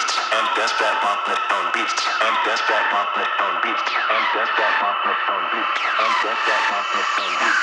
beats and best bet on the phone beats and best bet on the phone beats and best bet on the phone beats and best bet on the phone beats.